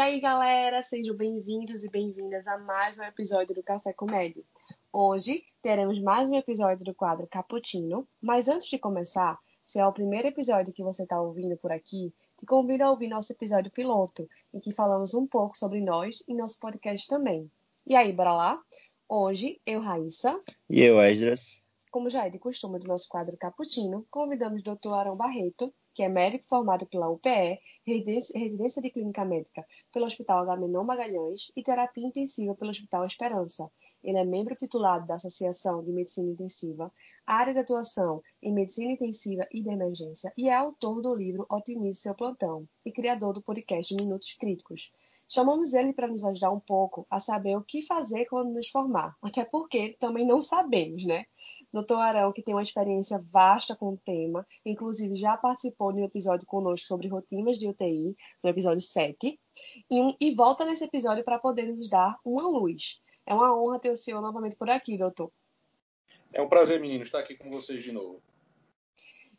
aí, galera, sejam bem-vindos e bem-vindas a mais um episódio do Café Comédia. Hoje teremos mais um episódio do quadro Cappuccino, mas antes de começar, se é o primeiro episódio que você está ouvindo por aqui, te convido a ouvir nosso episódio piloto, em que falamos um pouco sobre nós e nosso podcast também. E aí, bora lá? Hoje, eu, Raíssa. E eu, Esdras. Como já é de costume do nosso quadro Cappuccino, convidamos o Dr. Arão Barreto, que é médico formado pela UPE, residência de clínica médica pelo Hospital Agamenon Magalhães e terapia intensiva pelo Hospital Esperança. Ele é membro titulado da Associação de Medicina Intensiva, área de atuação em medicina intensiva e de emergência, e é autor do livro Otimize Seu Plantão e criador do podcast Minutos Críticos, Chamamos ele para nos ajudar um pouco a saber o que fazer quando nos formar, até porque também não sabemos, né? Doutor Arão, que tem uma experiência vasta com o tema, inclusive já participou de um episódio conosco sobre rotinas de UTI, no episódio 7, e, e volta nesse episódio para poder nos dar uma luz. É uma honra ter o senhor novamente por aqui, doutor. É um prazer, menino, estar aqui com vocês de novo.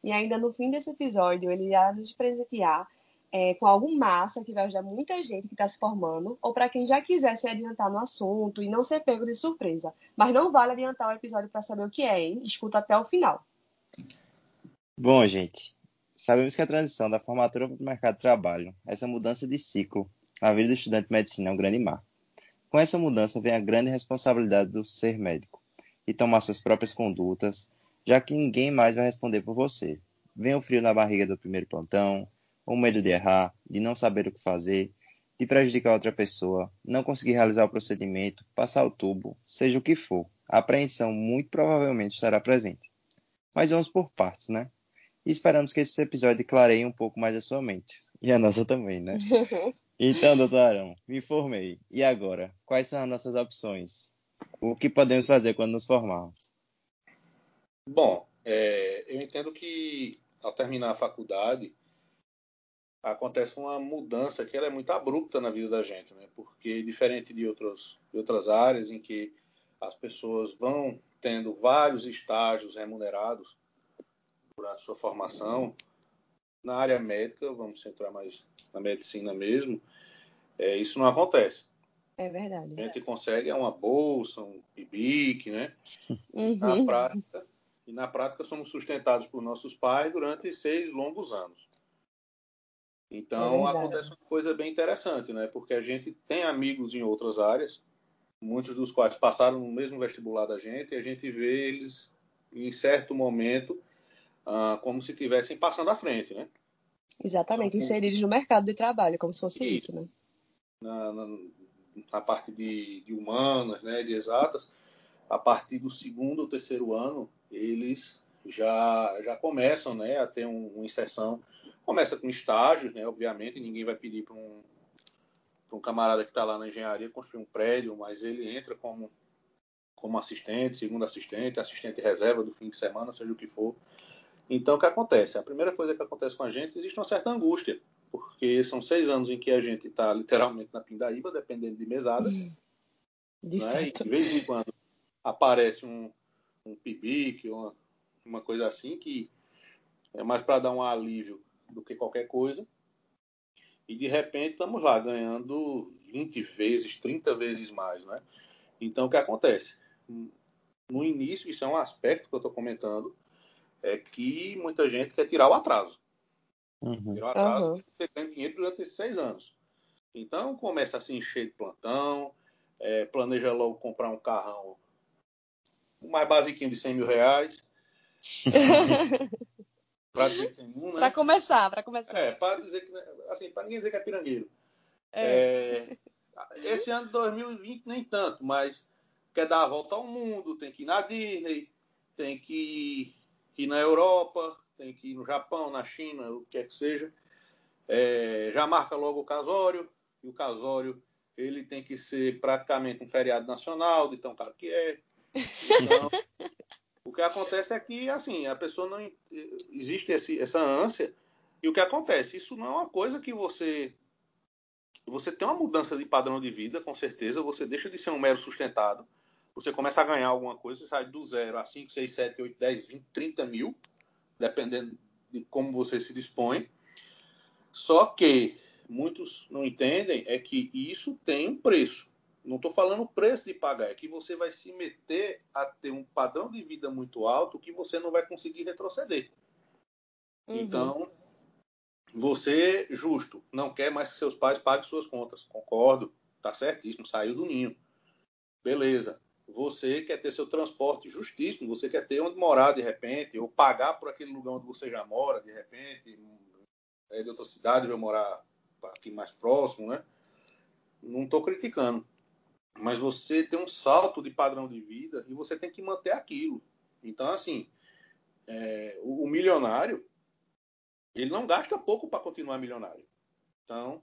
E ainda no fim desse episódio, ele irá nos presentear é, com algo massa que vai ajudar muita gente que está se formando, ou para quem já quiser se adiantar no assunto e não ser pego de surpresa. Mas não vale adiantar o episódio para saber o que é, hein? Escuta até o final. Bom, gente, sabemos que a transição da formatura para o mercado de trabalho, essa mudança de ciclo, a vida do estudante de medicina é um grande mar. Com essa mudança vem a grande responsabilidade do ser médico e tomar suas próprias condutas, já que ninguém mais vai responder por você. Vem o frio na barriga do primeiro plantão, o medo de errar, de não saber o que fazer, de prejudicar outra pessoa, não conseguir realizar o procedimento, passar o tubo, seja o que for, a apreensão muito provavelmente estará presente. Mas vamos por partes, né? E esperamos que esse episódio clareie um pouco mais a sua mente. E a nossa também, né? Então, doutor Arão, me informei. E agora? Quais são as nossas opções? O que podemos fazer quando nos formarmos? Bom, é, eu entendo que ao terminar a faculdade, acontece uma mudança que ela é muito abrupta na vida da gente, né? Porque diferente de, outros, de outras áreas em que as pessoas vão tendo vários estágios remunerados durante sua formação, na área médica, vamos centrar mais na medicina mesmo, é, isso não acontece. É verdade. A gente consegue é uma bolsa, um PIBIC, né? Uhum. Na prática, e na prática somos sustentados por nossos pais durante seis longos anos. Então é acontece uma coisa bem interessante, né? Porque a gente tem amigos em outras áreas, muitos dos quais passaram no mesmo vestibular da gente, e a gente vê eles em certo momento ah, como se estivessem passando à frente, né? Exatamente, inseridos no mercado de trabalho, como se fosse isso, né? Na, na, na parte de, de, humanas, né, de exatas, a partir do segundo ou terceiro ano, eles já, já começam né, a ter um, uma inserção Começa com estágios, né? Obviamente, ninguém vai pedir para um, um camarada que está lá na engenharia construir um prédio, mas ele entra como, como assistente, segundo assistente, assistente reserva do fim de semana, seja o que for. Então, o que acontece? A primeira coisa que acontece com a gente, existe uma certa angústia, porque são seis anos em que a gente está literalmente na pindaíba, dependendo de mesada. De né? E de vez em quando aparece um, um PIBIC, uma, uma coisa assim, que é mais para dar um alívio do que qualquer coisa. E de repente estamos lá ganhando 20 vezes, 30 vezes mais, né? Então o que acontece? No início, isso é um aspecto que eu estou comentando, é que muita gente quer tirar o atraso. Uhum. Tirar o atraso uhum. você tem dinheiro durante esses seis anos. Então começa a se encher de plantão, é, planeja logo comprar um carrão mais basiquinho de 100 mil reais. Para dizer que tem um, né? Para começar, para começar. É, para dizer que, assim, para ninguém dizer que é pirangueiro. É. É, esse ano de 2020 nem tanto, mas quer dar a volta ao mundo, tem que ir na Disney, tem que ir na Europa, tem que ir no Japão, na China, o que quer que seja. É, já marca logo o casório, e o casório ele tem que ser praticamente um feriado nacional, de tão caro que é. Então, que acontece é que, assim, a pessoa não. Existe esse, essa ânsia. E o que acontece? Isso não é uma coisa que você. Você tem uma mudança de padrão de vida, com certeza. Você deixa de ser um mero sustentado. Você começa a ganhar alguma coisa, sai do zero a 5, 6, 7, 8, 10, 20, 30 mil, dependendo de como você se dispõe. Só que, muitos não entendem é que isso tem um preço. Não estou falando o preço de pagar, é que você vai se meter a ter um padrão de vida muito alto que você não vai conseguir retroceder. Uhum. Então, você, justo, não quer mais que seus pais paguem suas contas. Concordo, tá certíssimo, saiu do ninho. Beleza. Você quer ter seu transporte justíssimo, você quer ter onde morar de repente, ou pagar por aquele lugar onde você já mora de repente, é de outra cidade, vai morar aqui mais próximo, né? Não estou criticando. Mas você tem um salto de padrão de vida e você tem que manter aquilo. Então, assim, é, o, o milionário, ele não gasta pouco para continuar milionário. Então,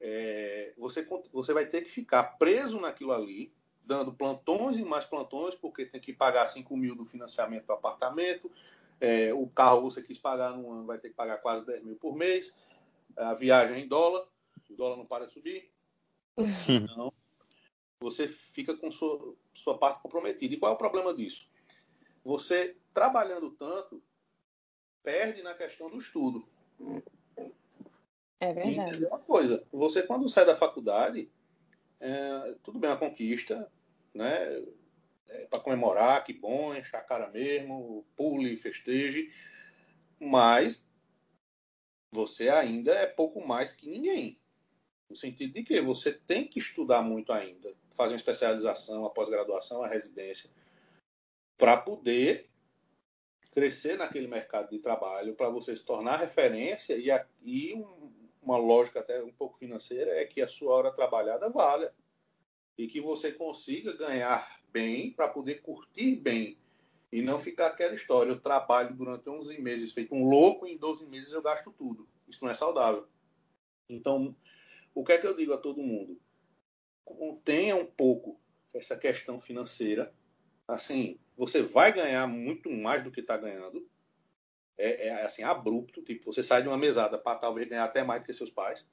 é, você, você vai ter que ficar preso naquilo ali, dando plantões e mais plantões, porque tem que pagar 5 mil do financiamento do apartamento, é, o carro você quis pagar num ano, vai ter que pagar quase 10 mil por mês, a viagem em dólar, o dólar não para de subir. Então, você fica com sua, sua parte comprometida. E qual é o problema disso? Você, trabalhando tanto, perde na questão do estudo. É verdade. E uma coisa, você quando sai da faculdade, é, tudo bem a conquista, né? É, para comemorar, que bom, encher a cara mesmo, pule, festeje, mas você ainda é pouco mais que ninguém. No sentido de que você tem que estudar muito ainda, fazer uma especialização, a pós-graduação, a residência, para poder crescer naquele mercado de trabalho, para você se tornar referência e, um, uma lógica até um pouco financeira é que a sua hora trabalhada valha e que você consiga ganhar bem para poder curtir bem e não ficar aquela história, eu trabalho durante 11 meses feito um louco e em 12 meses eu gasto tudo. Isso não é saudável. Então, o que é que eu digo a todo mundo? Tenha um pouco essa questão financeira. Assim, você vai ganhar muito mais do que está ganhando. É, é, assim, abrupto. Tipo, você sai de uma mesada para talvez ganhar até mais do que seus pais.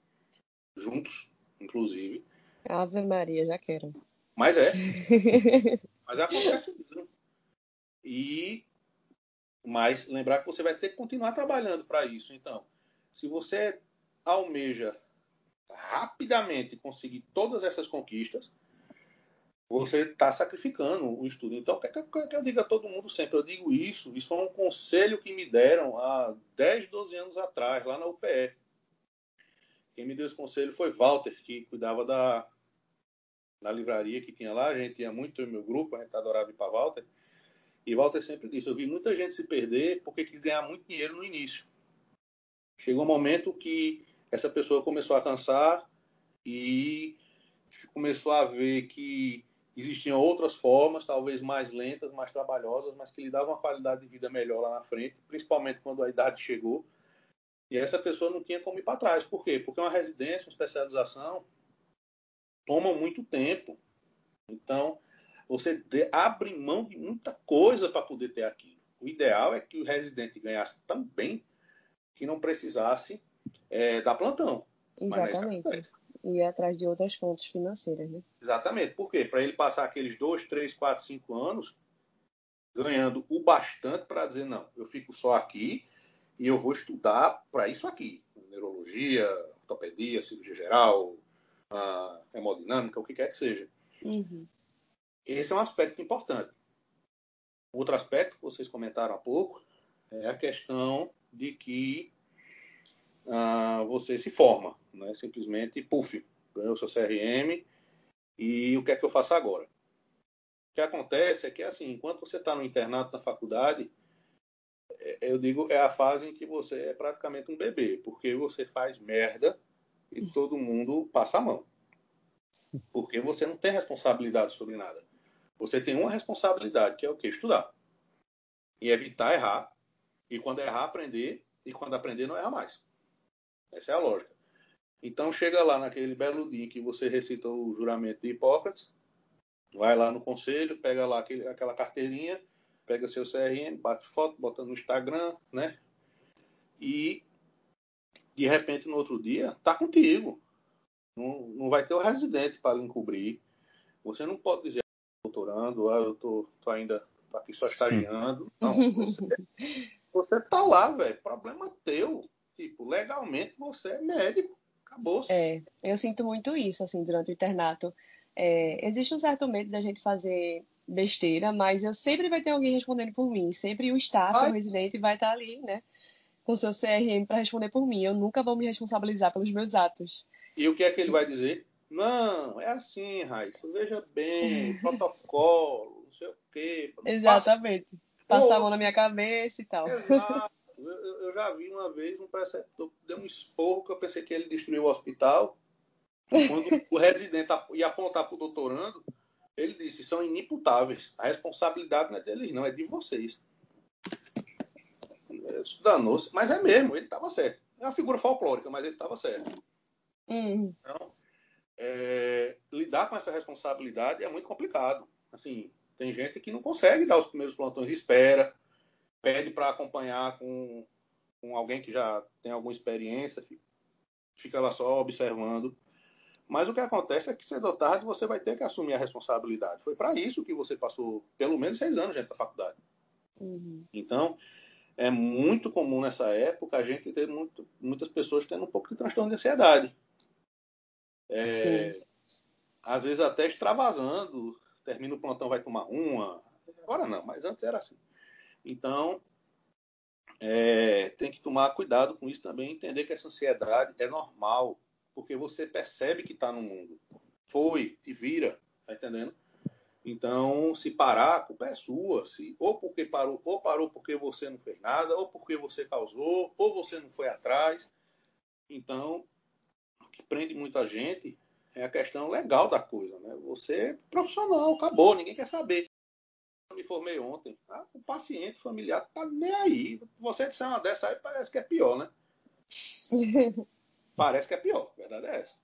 Juntos, inclusive. Ave Maria, já quero. Mas é. Mas acontece mesmo. E mas lembrar que você vai ter que continuar trabalhando para isso. Então, se você almeja rapidamente conseguir todas essas conquistas, você está sacrificando o estudo. Então, o que, que, que, eu digo a todo mundo sempre? Eu digo isso. Isso foi um conselho que me deram há 10, 12 anos atrás, lá na UPE. Quem me deu esse conselho foi Walter, que cuidava da, da livraria que tinha lá. A gente tinha muito meu grupo, a gente adorava ir para Walter. E Walter sempre disse: eu vi muita gente se perder porque quis ganhar muito dinheiro no início. Chegou um momento que essa pessoa começou a cansar e começou a ver que existiam outras formas, talvez mais lentas, mais trabalhosas, mas que lhe davam uma qualidade de vida melhor lá na frente, principalmente quando a idade chegou. E essa pessoa não tinha como ir para trás. Por quê? Porque uma residência, uma especialização, toma muito tempo. Então, você abre mão de muita coisa para poder ter aquilo. O ideal é que o residente ganhasse tão bem que não precisasse é, plantão. Exatamente. E ir atrás de outras fontes financeiras, né? Exatamente. Por quê? Para ele passar aqueles dois, três, quatro, cinco anos ganhando o bastante para dizer, não, eu fico só aqui e eu vou estudar para isso aqui. Neurologia, ortopedia, cirurgia geral, hemodinâmica, o que quer que seja. Uhum. Esse é um aspecto importante. Outro aspecto que vocês comentaram há pouco é a questão de que ah, você se forma, né? simplesmente, puf, ganhou seu CRM e o que é que eu faço agora? O que acontece é que, assim, enquanto você está no internato, na faculdade, é, eu digo, é a fase em que você é praticamente um bebê, porque você faz merda e todo mundo passa a mão. Porque você não tem responsabilidade sobre nada. Você tem uma responsabilidade, que é o que? Estudar. E evitar errar. E quando errar, aprender. E quando aprender, não errar mais. Essa é a lógica. Então chega lá naquele belo dia que você recita o juramento de Hipócrates, vai lá no conselho, pega lá aquele, aquela carteirinha, pega seu CRM, bate foto, bota no Instagram, né? E de repente no outro dia tá contigo. Não, não vai ter o residente para lhe encobrir. Você não pode dizer doutorando, ah, eu tô, tô ainda tô aqui só estagiando. Não, você, você tá lá, velho. Problema teu. Tipo, legalmente você é médico. Acabou. -se. É, eu sinto muito isso, assim, durante o internato. É, existe um certo medo da gente fazer besteira, mas eu sempre vai ter alguém respondendo por mim. Sempre o staff, Ai. o residente, vai estar ali, né? Com seu CRM para responder por mim. Eu nunca vou me responsabilizar pelos meus atos. E o que é que ele vai dizer? Não, é assim, Raíssa. Veja bem, protocolo, não sei o quê. Exatamente. Passar a mão na minha cabeça e tal. Exato. Eu, já vi uma vez um preceptor deu um esporro que eu pensei que ele destruiu o hospital. Quando o residente ia apontar para o doutorando, ele disse: são inimputáveis. A responsabilidade não é deles, não, é de vocês. Isso danou-se. Mas é mesmo, ele estava certo. É uma figura folclórica, mas ele estava certo. Hum. Então, é, lidar com essa responsabilidade é muito complicado. Assim, tem gente que não consegue dar os primeiros plantões, espera, pede para acompanhar com, com alguém que já tem alguma experiência, fica lá só observando. Mas o que acontece é que cedo ou tarde você vai ter que assumir a responsabilidade. Foi para isso que você passou pelo menos seis anos dentro da faculdade. Uhum. Então, é muito comum nessa época a gente ter muito, muitas pessoas tendo um pouco de transtorno de ansiedade. É, às vezes até extravasando, termina o plantão, vai tomar uma. Agora não, mas antes era assim. Então, é, tem que tomar cuidado com isso também, entender que essa ansiedade é normal, porque você percebe que está no mundo. Foi, te vira, tá entendendo? Então, se parar, a culpa é sua. Se, ou porque parou, ou parou porque você não fez nada, ou porque você causou, ou você não foi atrás. Então, o que prende muita gente é a questão legal da coisa, né? Você é profissional, acabou, ninguém quer saber. Me formei ontem. Ah, o paciente familiar tá nem aí. Você disser uma dessa aí, parece que é pior, né? parece que é pior, a verdade é essa.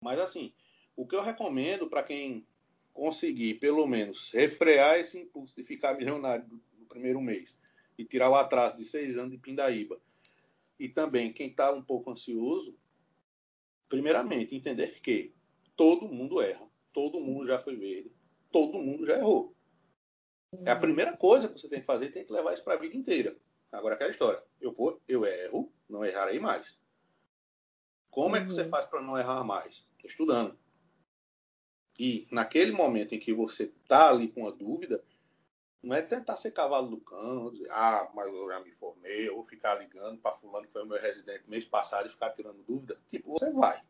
Mas assim, o que eu recomendo para quem conseguir, pelo menos, refrear esse impulso de ficar milionário no primeiro mês e tirar o atraso de seis anos de Pindaíba, e também quem está um pouco ansioso, primeiramente, entender que todo mundo erra, todo mundo já foi verde, todo mundo já errou. É a primeira coisa que você tem que fazer, tem que levar isso para a vida inteira. Agora aquela história, eu vou, eu erro, não errarei mais. Como uhum. é que você uhum. faz para não errar mais? Estudando. E naquele momento em que você está ali com a dúvida, não é tentar ser cavalo do cão, dizer, ah, mas eu já me formei, eu vou ficar ligando para fulano que foi o meu residente mês passado e ficar tirando dúvida. Tipo, você vai.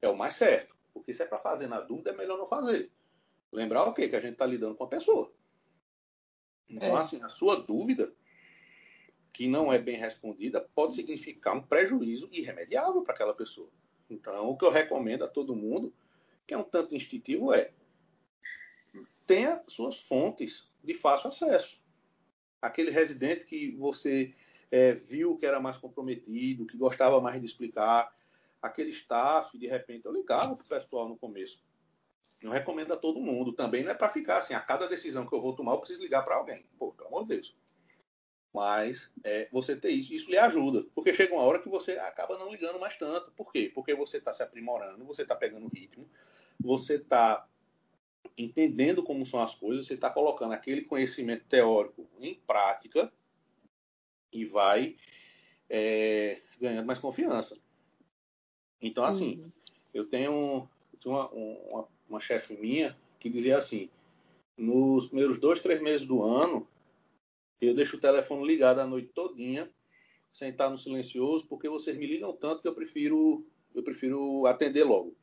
É o mais certo. Porque se é para fazer na dúvida, é melhor não fazer. Lembrar o quê? Que a gente está lidando com a pessoa. Então, é. assim, a sua dúvida, que não é bem respondida, pode significar um prejuízo irremediável para aquela pessoa. Então, o que eu recomendo a todo mundo, que é um tanto instintivo, é tenha suas fontes de fácil acesso. Aquele residente que você é, viu que era mais comprometido, que gostava mais de explicar, aquele staff, de repente eu ligava para o pessoal no começo. Eu recomendo a todo mundo. Também não é para ficar assim, a cada decisão que eu vou tomar, eu preciso ligar para alguém. Pô, pelo amor de Deus. Mas é, você ter isso, isso lhe ajuda. Porque chega uma hora que você acaba não ligando mais tanto. Por quê? Porque você está se aprimorando, você está pegando ritmo, você está entendendo como são as coisas, você está colocando aquele conhecimento teórico em prática e vai é, ganhando mais confiança. Então, assim, uhum. eu tenho, eu tenho uma, uma, uma chefe minha que dizia assim: nos primeiros dois, três meses do ano, eu deixo o telefone ligado a noite todinha, sem estar no silencioso, porque vocês me ligam tanto que eu prefiro, eu prefiro atender logo.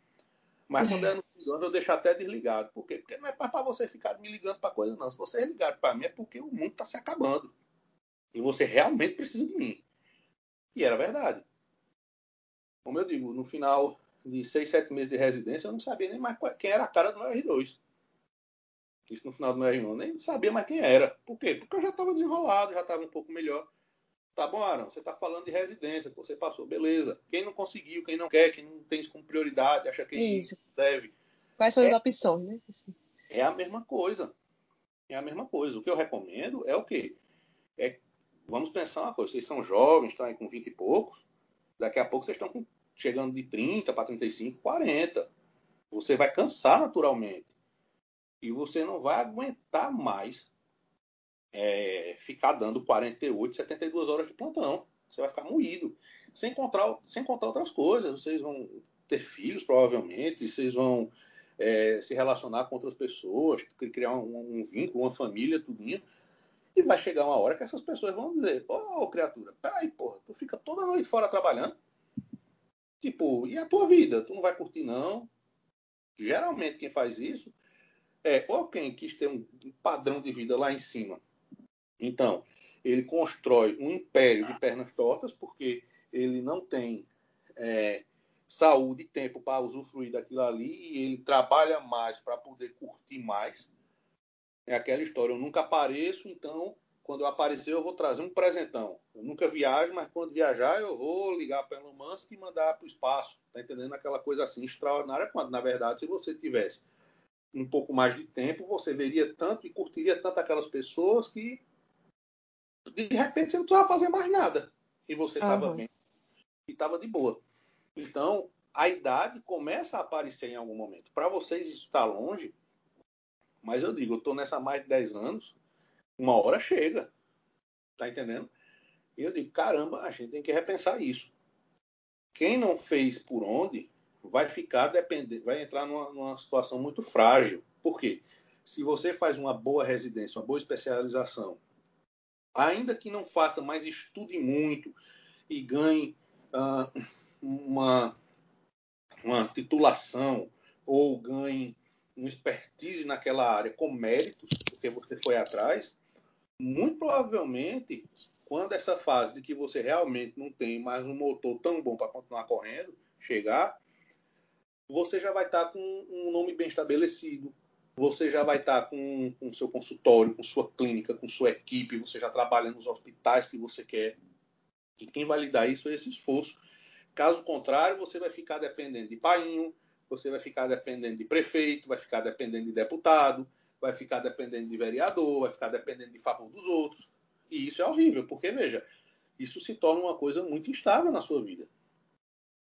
Mas quando é no fim do ano, eu deixo até desligado. Por quê? Porque não é para você ficar me ligando para coisa, não. Se vocês ligarem para mim, é porque o mundo está se acabando. E você realmente precisa de mim. E era verdade. Como eu digo, no final de seis, sete meses de residência, eu não sabia nem mais quem era a cara do meu R2. Isso no final do meu R1, nem sabia mais quem era. Por quê? Porque eu já estava desenrolado, já estava um pouco melhor. Tá bom, Aaron, você está falando de residência, que você passou, beleza. Quem não conseguiu, quem não quer, quem não tem isso como prioridade, acha que isso. deve. Quais são é, as opções, né? Assim. É a mesma coisa. É a mesma coisa. O que eu recomendo é o quê? É, vamos pensar uma coisa, vocês são jovens, estão aí com 20 e poucos, daqui a pouco vocês estão com, chegando de 30 para 35, 40. Você vai cansar naturalmente. E você não vai aguentar mais é, ficar dando 48, 72 horas de plantão. Você vai ficar moído. Sem contar, sem contar outras coisas. Vocês vão ter filhos, provavelmente, vocês vão é, se relacionar com outras pessoas, criar um, um, vínculo, uma família, tudinho. E vai chegar uma hora que essas pessoas vão dizer, ô oh, criatura, peraí, porra, tu fica toda noite fora trabalhando. Tipo, e a tua vida? Tu não vai curtir, não? Geralmente quem faz isso é ou quem quis ter um padrão de vida lá em cima. Então, ele constrói um império de pernas tortas porque ele não tem é, saúde e tempo para usufruir daquilo ali e ele trabalha mais para poder curtir mais. É aquela história, eu nunca apareço, então quando eu aparecer eu vou trazer um presentão. Eu nunca viajo, mas quando viajar eu vou ligar para Elon Musk e mandar para o espaço. Tá entendendo? Aquela coisa assim extraordinária, quando na verdade se você tivesse um pouco mais de tempo, você veria tanto e curtiria tanto aquelas pessoas que de repente você não precisava fazer mais nada. E você estava uhum. bem e estava de boa. Então, a idade começa a aparecer em algum momento. Para vocês isso está longe, mas eu digo, eu estou nessa há mais de 10 anos, uma hora chega. Tá entendendo? E eu digo, caramba, a gente tem que repensar isso. Quem não fez por onde vai ficar dependendo, vai entrar numa, numa situação muito frágil. Por quê? Se você faz uma boa residência, uma boa especialização, ainda que não faça, mas estude muito e ganhe uh, uma, uma titulação ou ganhe uma expertise naquela área com méritos, porque você foi atrás, muito provavelmente, quando essa fase de que você realmente não tem mais um motor tão bom para continuar correndo, chegar, você já vai estar com um nome bem estabelecido, você já vai estar com o seu consultório, com sua clínica, com sua equipe, você já trabalha nos hospitais que você quer. E quem vai lhe dar isso é esse esforço Caso contrário, você vai ficar dependendo de painho, você vai ficar dependendo de prefeito, vai ficar dependendo de deputado, vai ficar dependendo de vereador, vai ficar dependendo de favor dos outros. E isso é horrível, porque, veja, isso se torna uma coisa muito instável na sua vida.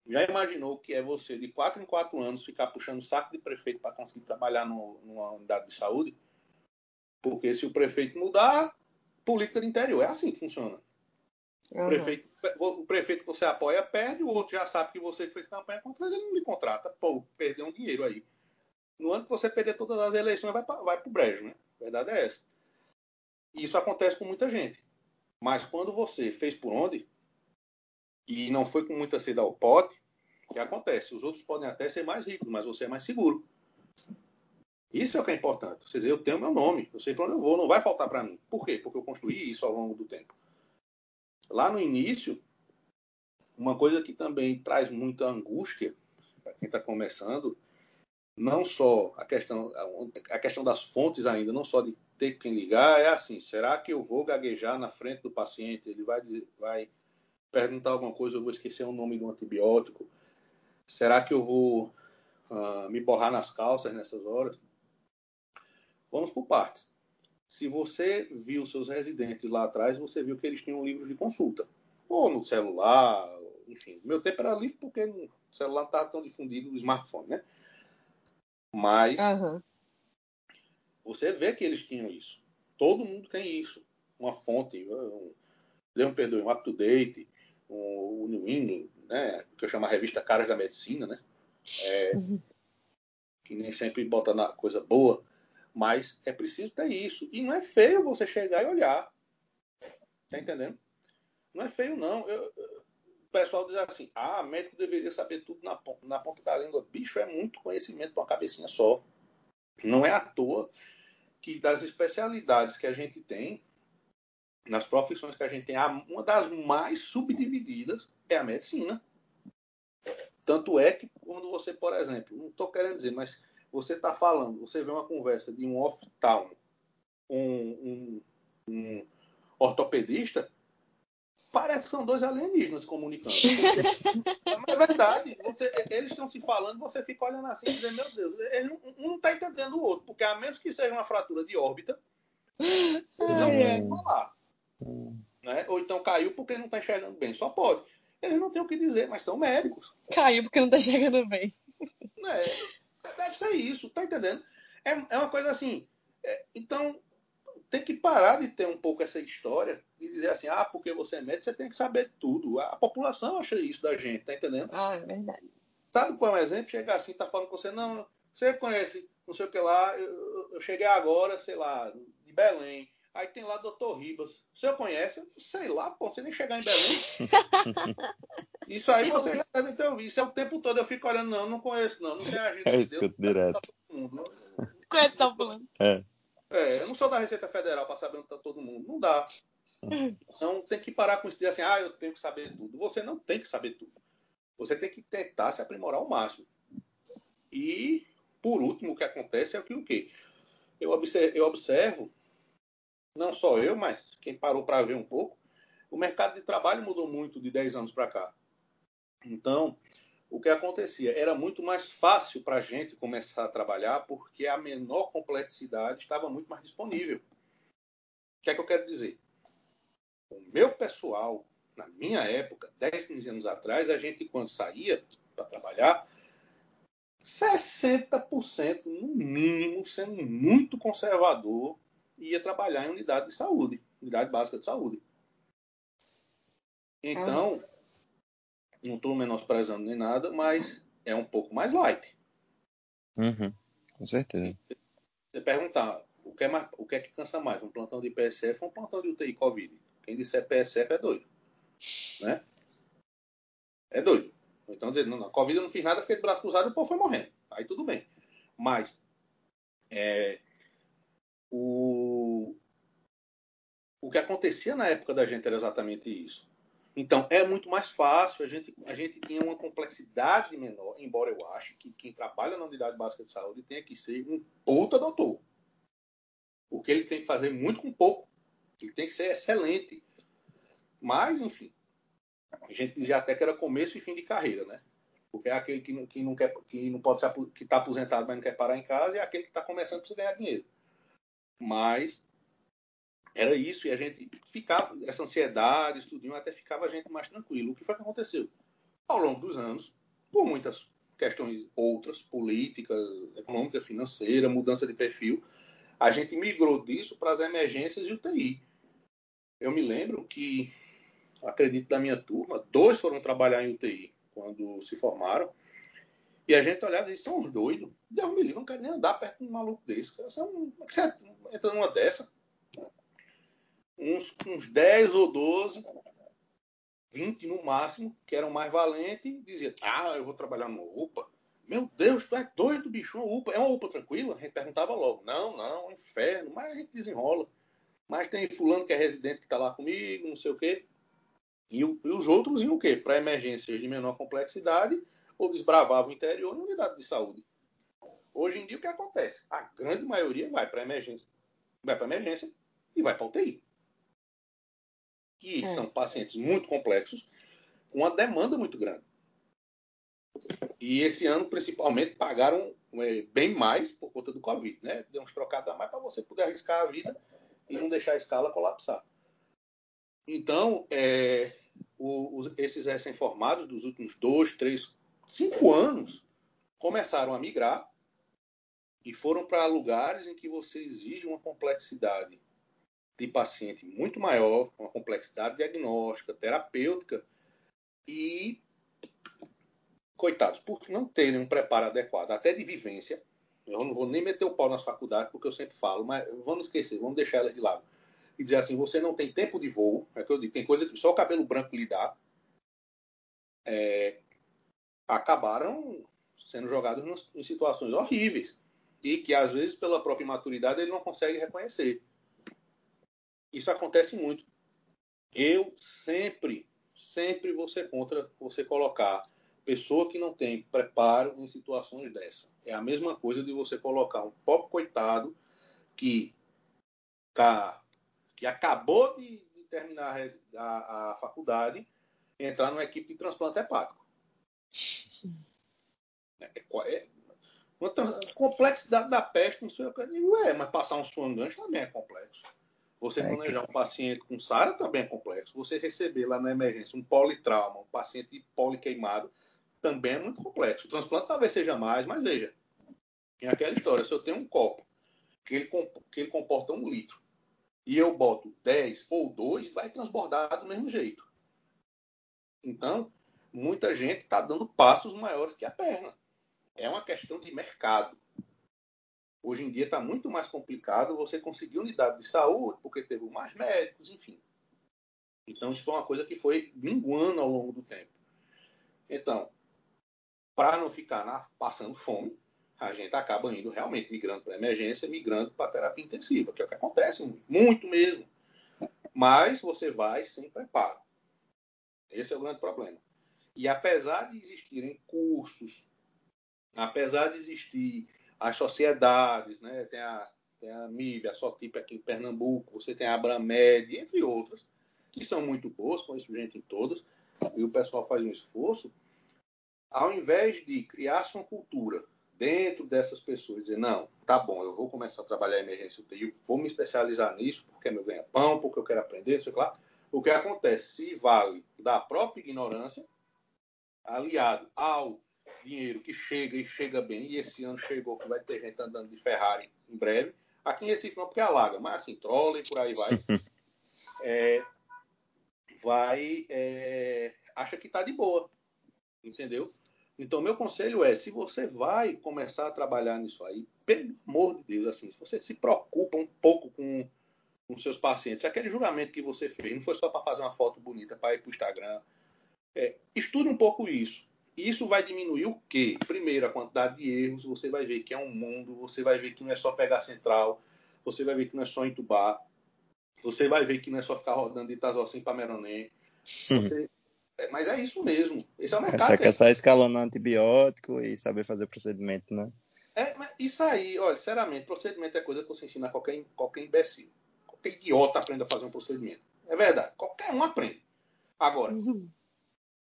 Já imaginou que é você, de quatro em quatro anos, ficar puxando saco de prefeito para conseguir trabalhar no, numa unidade de saúde? Porque se o prefeito mudar, política de interior. É assim que funciona. Uhum. O, prefeito, o prefeito que você apoia perde, o outro já sabe que você fez campanha contra ele, ele não lhe contrata. Pô, perdeu um dinheiro aí. No ano que você perder todas as eleições, vai, pra, vai pro brejo, né? A verdade é essa. Isso acontece com muita gente. Mas quando você fez por onde, e não foi com muita sede ao pote, o que acontece? Os outros podem até ser mais ricos, mas você é mais seguro. Isso é o que é importante. Você dizer, eu tenho meu nome, eu sei para onde eu vou, não vai faltar para mim. Por quê? Porque eu construí isso ao longo do tempo. Lá no início, uma coisa que também traz muita angústia para quem está começando, não só a questão, a questão das fontes ainda, não só de ter quem ligar, é assim, será que eu vou gaguejar na frente do paciente? Ele vai, vai perguntar alguma coisa, eu vou esquecer o nome do antibiótico? Será que eu vou uh, me borrar nas calças nessas horas? Vamos por partes. Se você viu seus residentes lá atrás, você viu que eles tinham livros de consulta. Ou no celular, enfim. Meu tempo era livre porque o celular não estava tão difundido no smartphone, né? Mas uhum. você vê que eles tinham isso. Todo mundo tem isso. Uma fonte, um, me perdoe, um up-to-date, um, um New England, né? Que eu chamo a revista Caras da Medicina, né? É, uhum. que nem sempre bota na coisa boa. Mas é preciso ter isso. E não é feio você chegar e olhar. Tá entendendo? Não é feio, não. Eu, o pessoal diz assim: ah, médico deveria saber tudo na, na ponta da língua. Bicho, é muito conhecimento para uma cabecinha só. Não é à toa que das especialidades que a gente tem, nas profissões que a gente tem, uma das mais subdivididas é a medicina. Tanto é que quando você, por exemplo, não estou querendo dizer, mas você está falando, você vê uma conversa de um oftalmo, um, um, um ortopedista, parece que são dois alienígenas comunicando. Mas é verdade. Você, eles estão se falando, você fica olhando assim e dizendo, meu Deus, ele um não está entendendo o outro, porque a menos que seja uma fratura de órbita, ele não falar. Né? Ou então caiu porque não está enxergando bem. Só pode. Eles não têm o que dizer, mas são médicos. Caiu porque não está enxergando bem. É, Deve ser isso, tá entendendo? É, é uma coisa assim. É, então, tem que parar de ter um pouco essa história e dizer assim, ah, porque você é médico, você tem que saber tudo. A população acha isso da gente, tá entendendo? Ah, é verdade. Sabe qual é um exemplo? Chegar assim, tá falando com você, não, você conhece, não sei o que lá, eu, eu cheguei agora, sei lá, de Belém. Aí tem lá doutor Ribas. O senhor conhece? Sei lá, pô, você nem chegar em Belém. Isso aí você já deve ter ouvido. Isso é o tempo todo. Eu fico olhando, não, não conheço, não. Não tem agenda. É isso direto. Conhece tá falando. É. É, eu não sou da Receita Federal para saber onde está todo mundo. Não dá. Então tem que parar com isso dizer assim, ah, eu tenho que saber tudo. Você não tem que saber tudo. Você tem que tentar se aprimorar ao máximo. E, por último, o que acontece é que o quê? Eu observo, eu observo não só eu, mas quem parou para ver um pouco, o mercado de trabalho mudou muito de 10 anos para cá. Então, o que acontecia? Era muito mais fácil para a gente começar a trabalhar porque a menor complexidade estava muito mais disponível. O que é que eu quero dizer? O meu pessoal, na minha época, 10, 15 anos atrás, a gente, quando saía para trabalhar, 60% no mínimo, sendo muito conservador, ia trabalhar em unidade de saúde, unidade básica de saúde. Então, não estou menosprezando nem nada, mas é um pouco mais light. Uhum, com certeza. Você perguntar o que, é mais, o que é que cansa mais, um plantão de PSF ou um plantão de UTI Covid? Quem disser PSF é doido. Né? É doido. Então, não, na Covid eu não fiz nada, fiquei de braço cruzado e o povo foi morrendo. Aí tudo bem. Mas, é, o, o que acontecia na época da gente era exatamente isso. Então, é muito mais fácil, a gente, a gente tinha uma complexidade menor, embora eu ache que quem trabalha na unidade básica de saúde tenha que ser um puta doutor. Porque ele tem que fazer muito com pouco. Ele tem que ser excelente. Mas, enfim, a gente dizia até que era começo e fim de carreira, né? Porque é aquele que, que não quer, que não pode ser, que está aposentado, mas não quer parar em casa, e é aquele que está começando para ganhar dinheiro. Mas era isso, e a gente ficava, essa ansiedade, estudinho, até ficava a gente mais tranquilo. O que foi que aconteceu? Ao longo dos anos, por muitas questões outras, políticas, econômica, financeira, mudança de perfil, a gente migrou disso para as emergências e UTI. Eu me lembro que, acredito da minha turma, dois foram trabalhar em UTI quando se formaram, e a gente olhava e disse, são uns doidos. Deus me livre, não quero nem andar perto de um maluco desse. Você, você entra numa dessa. Uns, uns 10 ou 12, 20 no máximo, que eram mais valentes, dizia, ah, eu vou trabalhar no UPA. Meu Deus, tu é doido, bicho, UPA. É uma UPA tranquila? A gente perguntava logo. Não, não, é um inferno, mas a gente desenrola. Mas tem fulano que é residente que está lá comigo, não sei o quê. E, e os outros iam o quê? Para emergências de menor complexidade ou desbravava o interior em unidade de saúde. Hoje em dia, o que acontece? A grande maioria vai para emergência, vai para emergência e vai para UTI. Que é. são pacientes muito complexos, com uma demanda muito grande. E esse ano, principalmente, pagaram é, bem mais por conta do Covid, né? Deu uns trocados a mais para você poder arriscar a vida e não deixar a escala colapsar. Então, é, o, os, esses recém-formados dos últimos dois, três, cinco anos, começaram a migrar e foram para lugares em que você exige uma complexidade de paciente muito maior, uma complexidade diagnóstica, terapêutica e coitados, por não terem um preparo adequado, até de vivência, eu não vou nem meter o pau nas faculdades, porque eu sempre falo, mas vamos esquecer, vamos deixar elas de lado. E dizer assim, você não tem tempo de voo, é que eu digo, tem coisa que só o cabelo branco lhe dá. É, acabaram sendo jogados em situações horríveis e que às vezes pela própria imaturidade ele não consegue reconhecer. Isso acontece muito. Eu sempre, sempre vou ser contra você colocar pessoa que não tem preparo em situações dessa. É a mesma coisa de você colocar um pobre coitado que tá, que acabou de, de terminar a, a, faculdade entrar numa equipe de transplante hepático. É, é, uma complexidade da peste, não sei o que. É, mas passar um swangante também é complexo. Você é planejar que... um paciente com SARA também é complexo. Você receber lá na emergência um politrauma, um paciente poliqueimado, também é muito complexo. O transplante talvez seja mais, mas veja, é aquela história, se eu tenho um copo que ele, que ele comporta um litro, e eu boto 10 ou 2, vai transbordar do mesmo jeito. Então, muita gente está dando passos maiores que a perna. É uma questão de mercado. Hoje em dia está muito mais complicado você conseguir unidade de saúde, porque teve mais médicos, enfim. Então, isso foi uma coisa que foi minguando ao longo do tempo. Então, para não ficar na, passando fome, a gente acaba indo realmente migrando para emergência, migrando para terapia intensiva, que é o que acontece muito, muito mesmo. Mas você vai sem preparo. Esse é o grande problema. E apesar de existirem cursos, apesar de existir as sociedades, né? tem, a, tem a MIB, a SOTIP aqui em Pernambuco, você tem a Abramed, entre outras, que são muito boas, conheço gente em todas, e o pessoal faz um esforço, ao invés de criar uma cultura dentro dessas pessoas, dizer, não, tá bom, eu vou começar a trabalhar em emergência UTI, vou me especializar nisso, porque é meu ganha-pão, porque eu quero aprender, sei lá. O que acontece? Se vale da própria ignorância, aliado ao dinheiro que chega e chega bem, e esse ano chegou que vai ter gente andando de Ferrari em breve, aqui em Recife não porque alaga, mas assim, trola e por aí vai, é, vai, é, acha que tá de boa, entendeu? Então, meu conselho é, se você vai começar a trabalhar nisso aí, pelo amor de Deus, assim, se você se preocupa um pouco com, com seus pacientes, aquele julgamento que você fez não foi só para fazer uma foto bonita para ir para o Instagram, é, estude um pouco isso. Isso vai diminuir o quê? Primeiro, a quantidade de erros, você vai ver que é um mundo, você vai ver que não é só pegar central, você vai ver que não é só entubar, você vai ver que não é só ficar rodando de Itazocin para Meronem, você é, mas é isso mesmo. Esse é o mercado. Você quer sair escalando antibiótico e saber fazer procedimento, né? É, mas isso aí, olha, sinceramente, procedimento é coisa que você ensina a qualquer, qualquer imbecil. Qualquer idiota aprende a fazer um procedimento. É verdade. Qualquer um aprende. Agora, uhum.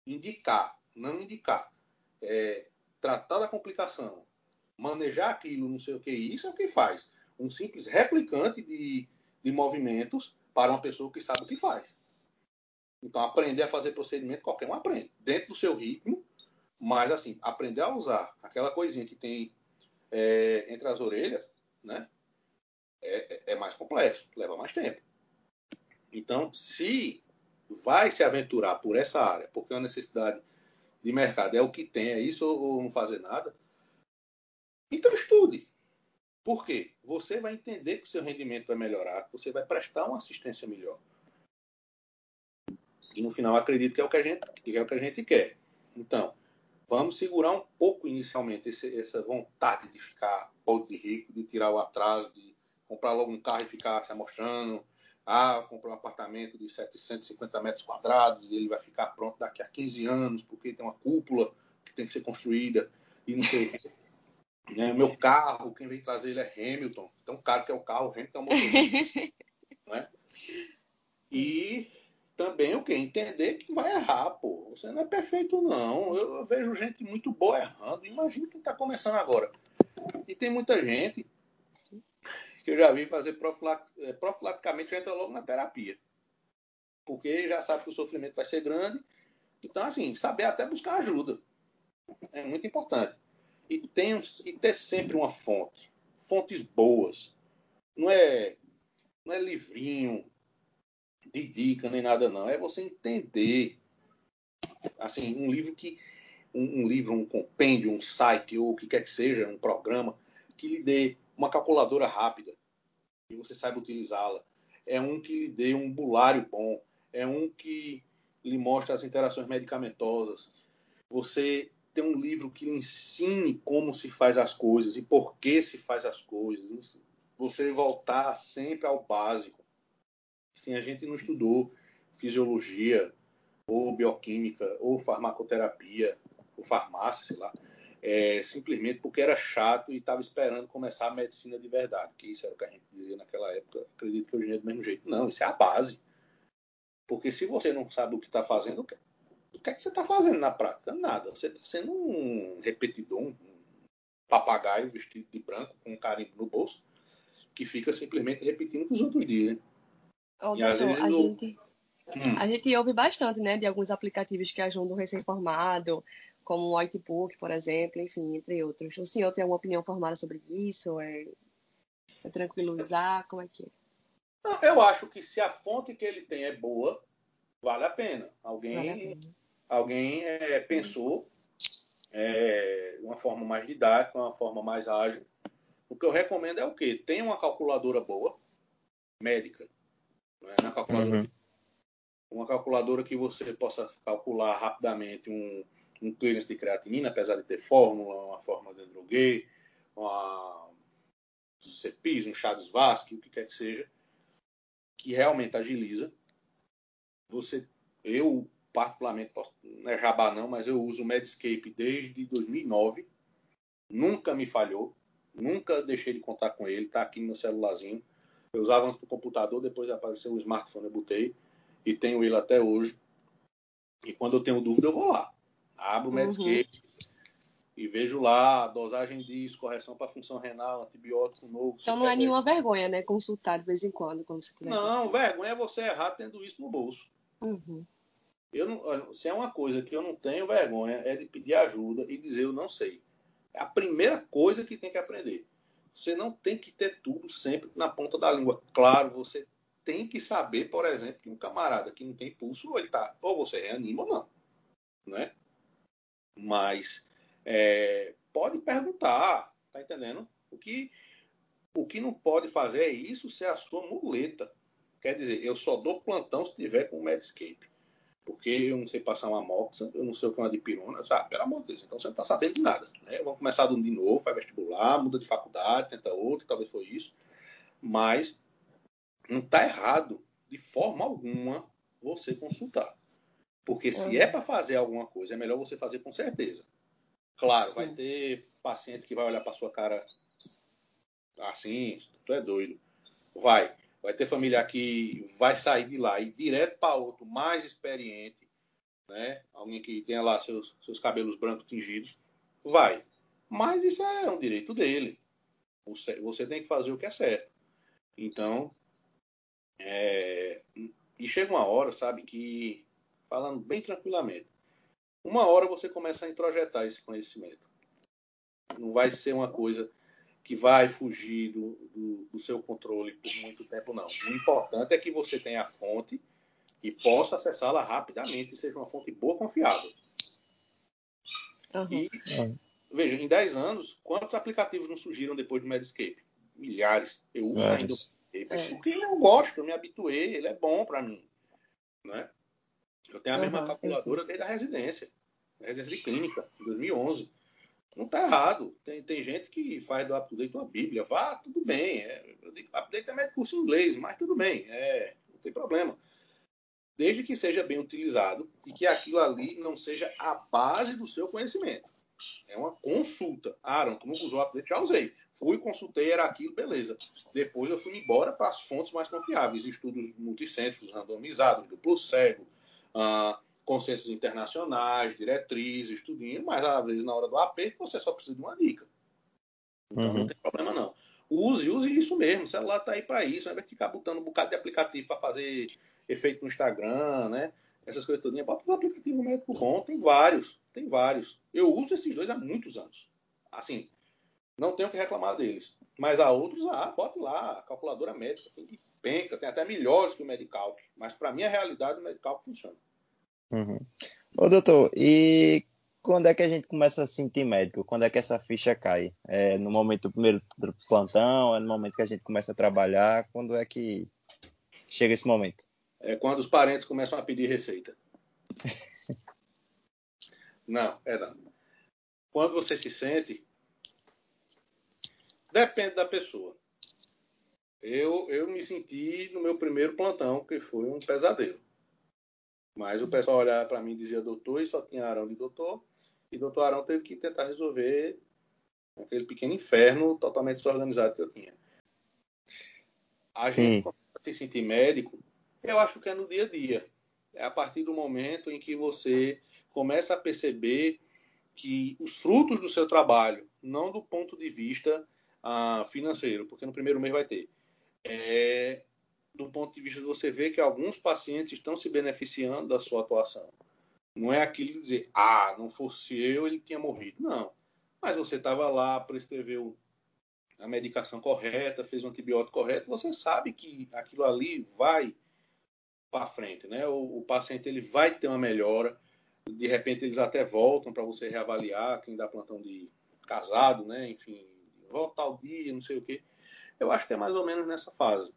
indicar, não indicar, é, tratar da complicação, manejar aquilo, não sei o que, isso é o que faz. Um simples replicante de, de movimentos para uma pessoa que sabe o que faz. Então, aprender a fazer procedimento, qualquer um aprende, dentro do seu ritmo, mas, assim, aprender a usar aquela coisinha que tem é, entre as orelhas, né, é, é, é mais complexo, leva mais tempo. Então, se vai se aventurar por essa área, porque é uma necessidade de mercado, é o que tem, é isso ou não fazer nada, então estude. Por quê? Você vai entender que seu rendimento vai melhorar, que você vai prestar uma assistência melhor. E no final acredito que é o que a gente, que é o que a gente quer. Então, vamos segurar um pouco inicialmente esse, essa vontade de ficar podre de rico, de tirar o atraso, de comprar logo um carro e ficar se amostrando. Ah, comprar um apartamento de 750 metros quadrados e ele vai ficar pronto daqui a 15 anos, porque tem uma cúpula que tem que ser construída e não sei. né? Meu carro, quem vem trazer ele é Hamilton. Tão caro que é o carro, Hamilton é o motorista. né? E também o que? Entender que vai errar, pô. Você não é perfeito, não. Eu, eu vejo gente muito boa errando. Imagina quem está começando agora. E tem muita gente que eu já vi fazer é, profilaticamente entra logo na terapia. Porque já sabe que o sofrimento vai ser grande. Então, assim, saber até buscar ajuda. É muito importante. E, tem, e ter sempre uma fonte. Fontes boas. Não é, não é livrinho de dica nem nada não. É você entender, assim, um livro que um, um, livro, um compêndio, um site ou o que quer que seja, um programa que lhe dê uma calculadora rápida e você saiba utilizá-la. É um que lhe dê um bulário bom. É um que lhe mostre as interações medicamentosas. Você tem um livro que lhe ensine como se faz as coisas e por que se faz as coisas. Você voltar sempre ao básico Sim, a gente não estudou fisiologia, ou bioquímica, ou farmacoterapia, ou farmácia, sei lá, é, simplesmente porque era chato e estava esperando começar a medicina de verdade, que isso era o que a gente dizia naquela época. Acredito que hoje em dia é do mesmo jeito. Não, isso é a base. Porque se você não sabe o que está fazendo, o que, o que é que você está fazendo na prática? Nada. Você está sendo um repetidor, um papagaio vestido de branco com um carimbo no bolso, que fica simplesmente repetindo o que os outros dizem. Oh, doutor, a, gente, hum. a gente ouve bastante, né, de alguns aplicativos que ajudam o recém-formado, como o Whitebook, por exemplo, enfim, entre outros. O senhor tem alguma opinião formada sobre isso? É, é tranquilo usar? Como é que é? Não, eu acho que se a fonte que ele tem é boa, vale a pena. Alguém, vale a pena. alguém é, pensou é, uma forma mais didática, uma forma mais ágil. O que eu recomendo é o quê? Tenha uma calculadora boa, médica. Né? Na calculadora, uhum. Uma calculadora que você possa calcular rapidamente um, um clearance de creatinina, apesar de ter fórmula, uma fórmula de Droguet, uma CEPIS, um Chagas Vasque, o que quer que seja, que realmente agiliza. Você, eu particularmente, não é jabá não, mas eu uso o Medscape desde 2009. Nunca me falhou. Nunca deixei de contar com ele. Está aqui no meu celularzinho. Eu usava antes no computador, depois apareceu o smartphone, eu botei. E tenho ele até hoje. E quando eu tenho dúvida, eu vou lá. Abro o Medscape uhum. e vejo lá a dosagem disso, correção para função renal, antibiótico novo. Então não é nenhuma vergonha, né? Consultar de vez em quando, quando você tiver. Não, vergonha é você errar tendo isso no bolso. Uhum. Eu não, se é uma coisa que eu não tenho vergonha, é de pedir ajuda e dizer eu não sei. É a primeira coisa que tem que aprender. Você não tem que ter tudo sempre na ponta da língua. Claro, você tem que saber, por exemplo, que um camarada que não tem pulso, ele tá, ou você reanima ou não, né? Mas é, pode perguntar, tá entendendo? O que o que não pode fazer é isso ser a sua muleta. Quer dizer, eu só dou plantão se tiver com o Medscape. Porque eu não sei passar uma moxa, eu não sei o que é uma dipirona. Ah, pelo amor de Deus, então você não está sabendo de nada. Né? Vamos começar de novo, faz vestibular, muda de faculdade, tenta outro, talvez foi isso. Mas não está errado, de forma alguma, você consultar. Porque se é, é para fazer alguma coisa, é melhor você fazer com certeza. Claro, Sim. vai ter paciente que vai olhar para sua cara assim, tu é doido. Vai. Vai ter familiar que vai sair de lá e ir direto para outro mais experiente, né? Alguém que tenha lá seus, seus cabelos brancos tingidos. Vai. Mas isso é um direito dele. Você, você tem que fazer o que é certo. Então, é, e chega uma hora, sabe, que, falando bem tranquilamente, uma hora você começa a introjetar esse conhecimento. Não vai ser uma coisa que vai fugir do, do, do, seu controle por muito tempo, não. O importante é que você tenha a fonte e possa acessá-la rapidamente e seja uma fonte boa, confiável. Uhum. E, veja, em 10 anos, quantos aplicativos não surgiram depois do Medscape? Milhares. Eu uso é. ainda o Medscape, é. porque eu gosto, eu me habituei, ele é bom para mim. Né? Eu tenho a uhum, mesma calculadora desde a residência, a residência de clínica, em 2011. Não está errado. Tem, tem gente que faz do update uma Bíblia. Vá, tudo bem. É, eu digo, update é curso em inglês, mas tudo bem. É, não tem problema. Desde que seja bem utilizado e que aquilo ali não seja a base do seu conhecimento. É uma consulta. Aaron, tu nunca usou o update? Já usei. Fui, consultei, era aquilo, beleza. Depois eu fui embora para as fontes mais confiáveis. Estudos multicêntricos, randomizados, duplo cego, uh, consensos internacionais, diretrizes, tudinho, mas às vezes na hora do aperto você só precisa de uma dica. Então uhum. não tem problema não. Use, use isso mesmo. O celular está aí para isso. Não vai ficar botando um bocado de aplicativo para fazer efeito no Instagram, né? Essas coisas todas. Bota um aplicativo médico bom. Tem vários. Tem vários. Eu uso esses dois há muitos anos. Assim, não tenho que reclamar deles. Mas há outros, ah, bote lá. A calculadora médica tem que penca. Tem até melhores que o Medical. Mas para mim, a realidade, o Medical funciona. Uhum. Ô, doutor, e quando é que a gente começa a sentir médico? Quando é que essa ficha cai? É no momento do primeiro plantão? É no momento que a gente começa a trabalhar? Quando é que chega esse momento? É quando os parentes começam a pedir receita. não, é não. Quando você se sente, depende da pessoa. Eu, eu me senti no meu primeiro plantão, que foi um pesadelo. Mas o pessoal olhava para mim e dizia doutor, e só tinha Arão de doutor. E doutor Arão teve que tentar resolver aquele pequeno inferno totalmente desorganizado que eu tinha. A Sim. gente, quando se sentir médico, eu acho que é no dia a dia. É a partir do momento em que você começa a perceber que os frutos do seu trabalho, não do ponto de vista financeiro, porque no primeiro mês vai ter, é do ponto de vista de você ver que alguns pacientes estão se beneficiando da sua atuação. Não é aquilo de dizer, ah, não fosse eu, ele tinha morrido. Não. Mas você estava lá, prescreveu a medicação correta, fez o antibiótico correto, você sabe que aquilo ali vai para frente, né? O, o, paciente ele vai ter uma melhora, de repente eles até voltam para você reavaliar quem dá plantão de casado, né? Enfim, volta ao dia, não sei o quê. Eu acho que é mais ou menos nessa fase.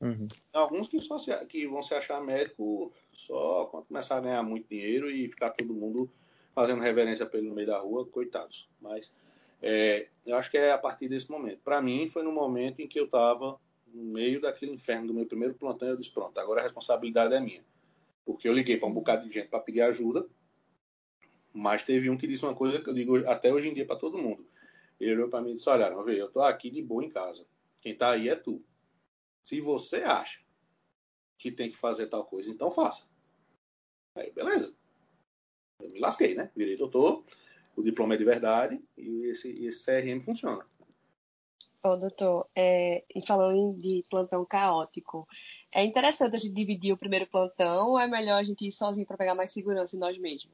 Uhum. Alguns que, só se, que vão se achar médico só quando começar a ganhar muito dinheiro e ficar todo mundo fazendo reverência para ele no meio da rua, coitados. Mas é, eu acho que é a partir desse momento. Para mim, foi no momento em que eu estava no meio daquele inferno do meu primeiro plantão. Eu disse: pronto, agora a responsabilidade é minha. Porque eu liguei para um bocado de gente para pedir ajuda, mas teve um que disse uma coisa que eu digo até hoje em dia para todo mundo. Ele olhou para mim e disse: olha, eu estou aqui de boa em casa. Quem está aí é tu. Se você acha que tem que fazer tal coisa, então faça. Aí, beleza. Eu me lasquei, né? Virei doutor, o diploma é de verdade e esse, esse CRM funciona. Ô, doutor, é, e falando de plantão caótico, é interessante a gente dividir o primeiro plantão ou é melhor a gente ir sozinho para pegar mais segurança em nós mesmos?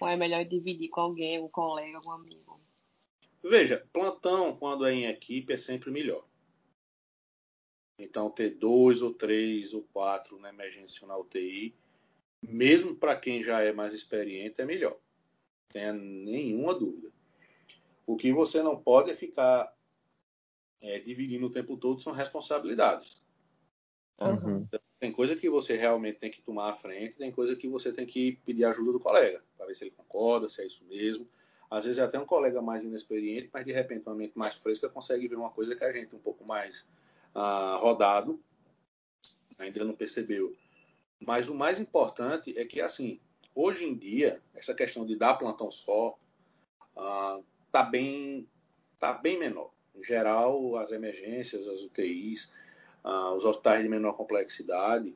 Ou é melhor dividir com alguém, um colega, algum amigo? Veja, plantão, quando é em equipe, é sempre melhor. Então, ter dois ou três ou quatro na emergência na UTI, mesmo para quem já é mais experiente, é melhor tenha nenhuma dúvida. O que você não pode é ficar é, dividindo o tempo todo são responsabilidades. Uhum. Tem coisa que você realmente tem que tomar à frente, tem coisa que você tem que pedir ajuda do colega, para ver se ele concorda, se é isso mesmo. Às vezes é até um colega mais inexperiente, mas de repente uma mente mais fresca consegue ver uma coisa que a gente um pouco mais ah, rodado ainda não percebeu. Mas o mais importante é que, assim, Hoje em dia, essa questão de dar plantão só ah, bem, tá bem menor. Em geral, as emergências, as UTIs, ah, os hospitais de menor complexidade,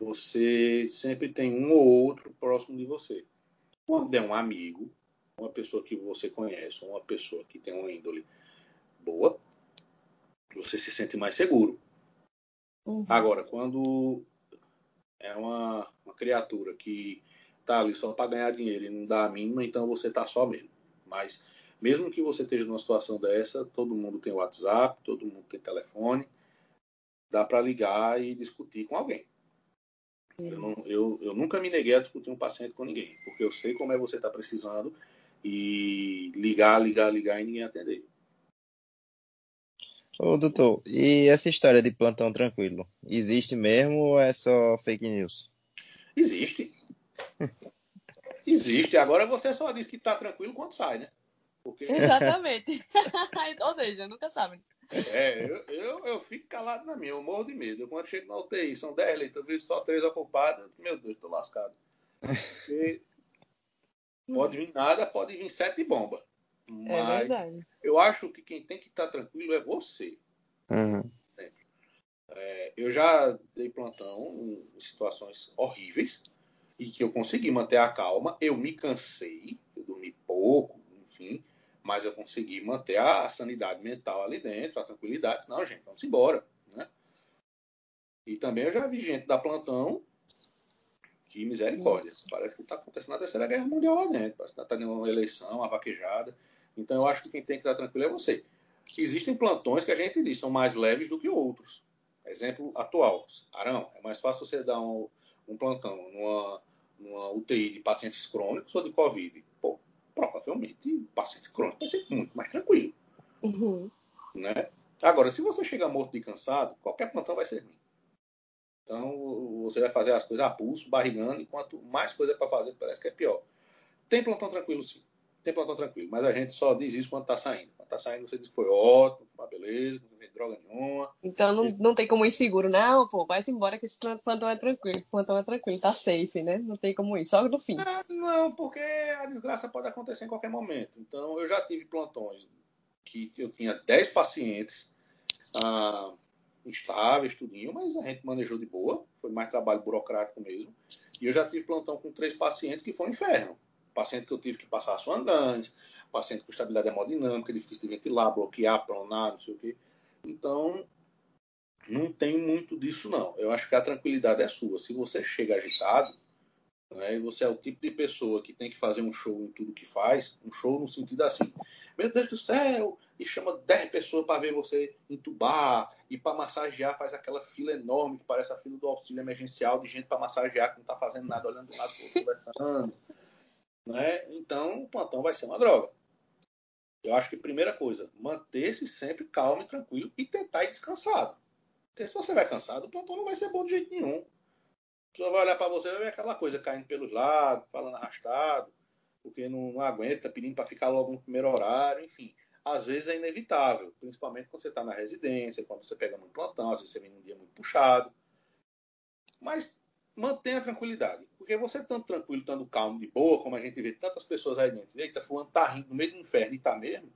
você sempre tem um ou outro próximo de você. Quando é um amigo, uma pessoa que você conhece, uma pessoa que tem uma índole boa, você se sente mais seguro. Uhum. Agora, quando é uma, uma criatura que tá ali só para ganhar dinheiro e não dá a mínima, então você tá só mesmo. Mas mesmo que você esteja numa situação dessa, todo mundo tem WhatsApp, todo mundo tem telefone, dá para ligar e discutir com alguém. Eu, não, eu, eu, nunca me neguei a discutir um paciente com ninguém, porque eu sei como é você está precisando e ligar, ligar, ligar e ninguém atender. Ô, doutor, e essa história de plantão tranquilo, existe mesmo ou é só fake news? Existe. Existe. Agora você só diz que tá tranquilo quando sai, né? Porque... Exatamente. Ou seja, nunca sabe. É, eu, eu, eu, fico calado na minha, eu morro de medo. Eu, quando chego na UTI, são 10 leitos, eu vejo só 3 ocupados, meu Deus, tô lascado. Porque pode vir nada, pode vir sete bombas. É Mas é eu acho que quem tem que estar tá tranquilo é você. Uhum. É, eu já dei plantão em situações horríveis e que eu consegui manter a calma. Eu me cansei, eu dormi pouco, enfim, mas eu consegui manter a sanidade mental ali dentro, a tranquilidade. Não, gente, vamos embora. Né? E também eu já vi gente da plantão que misericórdia. Parece que está acontecendo a terceira guerra mundial lá dentro. Parece que está tendo uma eleição, uma vaquejada. Então eu acho que quem tem que estar tranquilo é você. Existem plantões que a gente diz são mais leves do que outros. Exemplo atual, Arão, é mais fácil você dar um, um plantão numa, numa UTI de pacientes crônicos ou de Covid? Pô, provavelmente paciente crônico vai ser muito mais tranquilo. Uhum. Né? Agora, se você chega morto de cansado, qualquer plantão vai ser ruim. Então, você vai fazer as coisas a pulso, barrigando, e quanto mais coisa para fazer, parece que é pior. Tem plantão tranquilo, sim tem plantão tranquilo. Mas a gente só diz isso quando tá saindo. Quando tá saindo, você diz que foi ótimo, uma beleza, não tem droga nenhuma. Então não, não tem como ir seguro, não, pô. Vai embora que esse plantão é tranquilo. Plantão é tranquilo, tá safe, né? Não tem como ir, só no fim. É, não, porque a desgraça pode acontecer em qualquer momento. Então eu já tive plantões que eu tinha 10 pacientes ah, instáveis, tudinho, mas a gente manejou de boa. Foi mais trabalho burocrático mesmo. E eu já tive plantão com três pacientes que foi um inferno paciente que eu tive que passar a sua andanes, paciente com estabilidade hemodinâmica, difícil de ventilar, bloquear, pronar, não sei o quê. Então, não tem muito disso, não. Eu acho que a tranquilidade é sua. Se você chega agitado, né, e você é o tipo de pessoa que tem que fazer um show em tudo que faz, um show no sentido assim, meu Deus do céu, e chama 10 pessoas para ver você entubar, e para massagear faz aquela fila enorme que parece a fila do auxílio emergencial de gente para massagear que não está fazendo nada, olhando do lado conversando. Né? Então, o plantão vai ser uma droga. Eu acho que primeira coisa, manter-se sempre calmo e tranquilo e tentar ir descansado. Porque se você vai cansado, o plantão não vai ser bom de jeito nenhum. Pessoa vai olhar para você e ver aquela coisa caindo pelos lados, falando arrastado, porque não, não aguenta, pedindo para ficar logo no primeiro horário, enfim. Às vezes é inevitável, principalmente quando você está na residência, quando você pega muito plantão, às vezes você vem num dia muito puxado. Mas mantenha a tranquilidade. Porque você estando tranquilo, estando calmo, de boa, como a gente vê tantas pessoas aí dentro, eita, fulano tá rindo no meio do inferno e tá mesmo,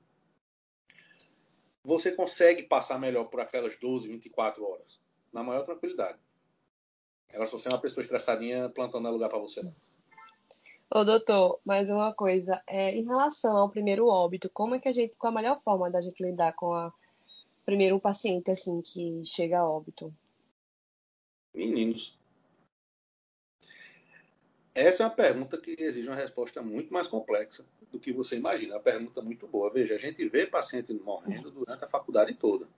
você consegue passar melhor por aquelas 12, 24 horas, na maior tranquilidade. Ela só ser uma pessoa estressadinha, plantando é lugar para você não. Ô, doutor, mais uma coisa. É, em relação ao primeiro óbito, como é que a gente, qual a melhor forma da gente lidar com a primeiro um paciente assim que chega a óbito? Meninos. Essa é uma pergunta que exige uma resposta muito mais complexa do que você imagina. É uma pergunta muito boa. Veja, a gente vê paciente morrendo durante a faculdade toda.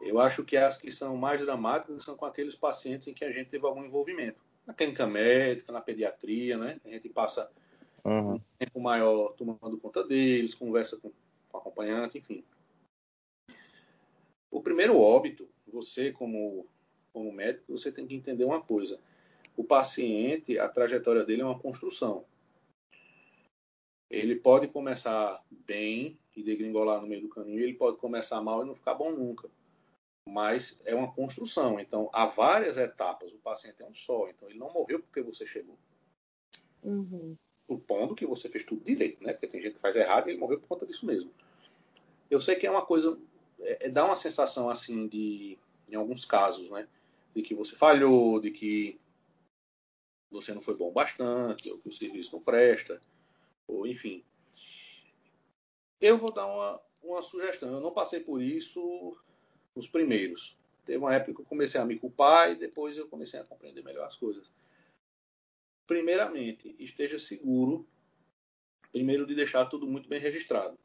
Eu acho que as que são mais dramáticas são com aqueles pacientes em que a gente teve algum envolvimento na clínica médica, na pediatria, né? A gente passa uhum. um tempo maior tomando conta deles, conversa com, com o acompanhante, enfim. O primeiro óbito, você como, como médico, você tem que entender uma coisa. O paciente, a trajetória dele é uma construção. Ele pode começar bem e degringolar no meio do caminho, ele pode começar mal e não ficar bom nunca mas é uma construção. Então, há várias etapas. O paciente é um só. Então, ele não morreu porque você chegou. Uhum. Supondo que você fez tudo direito, né? Porque tem gente que faz errado e ele morreu por conta disso mesmo. Eu sei que é uma coisa. É, é, dá uma sensação, assim, de. Em alguns casos, né? De que você falhou, de que você não foi bom bastante, ou que o serviço não presta, ou enfim. Eu vou dar uma, uma sugestão. Eu não passei por isso os primeiros. Teve uma época que eu comecei a me culpar e depois eu comecei a compreender melhor as coisas. Primeiramente, esteja seguro, primeiro de deixar tudo muito bem registrado.